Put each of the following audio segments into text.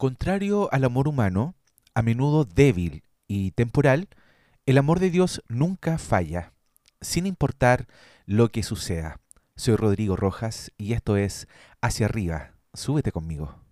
Contrario al amor humano, a menudo débil y temporal, el amor de Dios nunca falla, sin importar lo que suceda. Soy Rodrigo Rojas y esto es Hacia arriba. Súbete conmigo.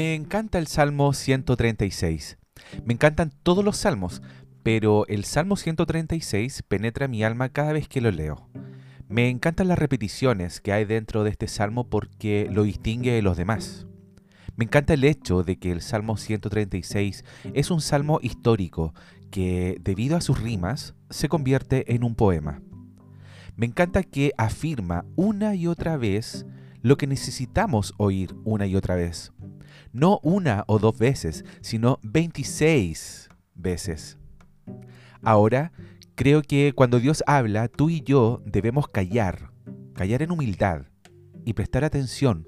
Me encanta el Salmo 136. Me encantan todos los salmos, pero el Salmo 136 penetra mi alma cada vez que lo leo. Me encantan las repeticiones que hay dentro de este salmo porque lo distingue de los demás. Me encanta el hecho de que el Salmo 136 es un salmo histórico que, debido a sus rimas, se convierte en un poema. Me encanta que afirma una y otra vez lo que necesitamos oír una y otra vez no una o dos veces, sino 26 veces. Ahora, creo que cuando Dios habla, tú y yo debemos callar, callar en humildad y prestar atención.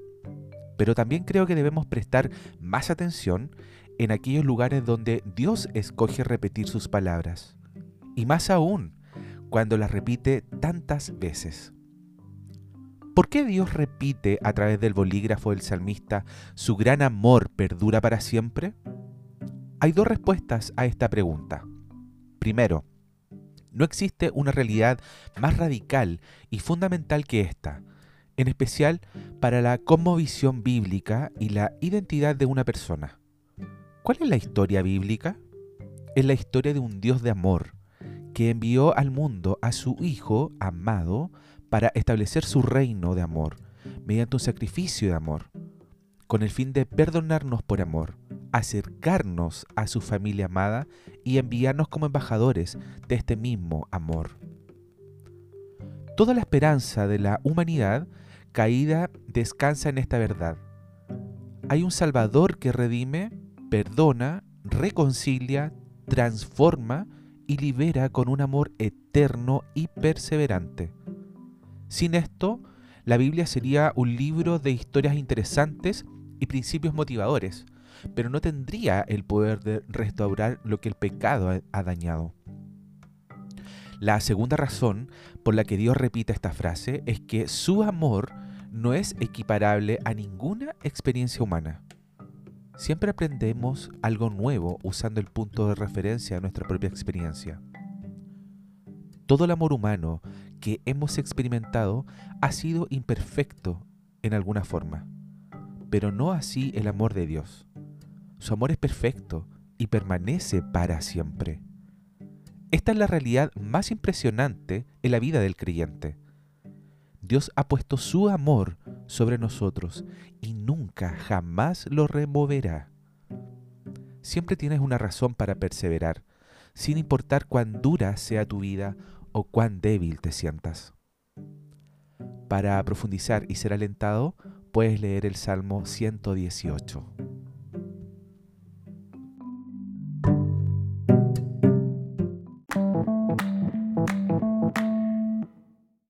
Pero también creo que debemos prestar más atención en aquellos lugares donde Dios escoge repetir sus palabras. Y más aún, cuando las repite tantas veces. ¿Por qué Dios repite a través del bolígrafo del salmista su gran amor perdura para siempre? Hay dos respuestas a esta pregunta. Primero, no existe una realidad más radical y fundamental que esta, en especial para la cosmovisión bíblica y la identidad de una persona. ¿Cuál es la historia bíblica? Es la historia de un Dios de amor que envió al mundo a su Hijo amado para establecer su reino de amor, mediante un sacrificio de amor, con el fin de perdonarnos por amor, acercarnos a su familia amada y enviarnos como embajadores de este mismo amor. Toda la esperanza de la humanidad caída descansa en esta verdad. Hay un Salvador que redime, perdona, reconcilia, transforma y libera con un amor eterno y perseverante. Sin esto, la Biblia sería un libro de historias interesantes y principios motivadores, pero no tendría el poder de restaurar lo que el pecado ha dañado. La segunda razón por la que Dios repite esta frase es que su amor no es equiparable a ninguna experiencia humana. Siempre aprendemos algo nuevo usando el punto de referencia de nuestra propia experiencia. Todo el amor humano que hemos experimentado ha sido imperfecto en alguna forma, pero no así el amor de Dios. Su amor es perfecto y permanece para siempre. Esta es la realidad más impresionante en la vida del creyente. Dios ha puesto su amor sobre nosotros y nunca, jamás lo removerá. Siempre tienes una razón para perseverar, sin importar cuán dura sea tu vida o cuán débil te sientas. Para profundizar y ser alentado, puedes leer el Salmo 118.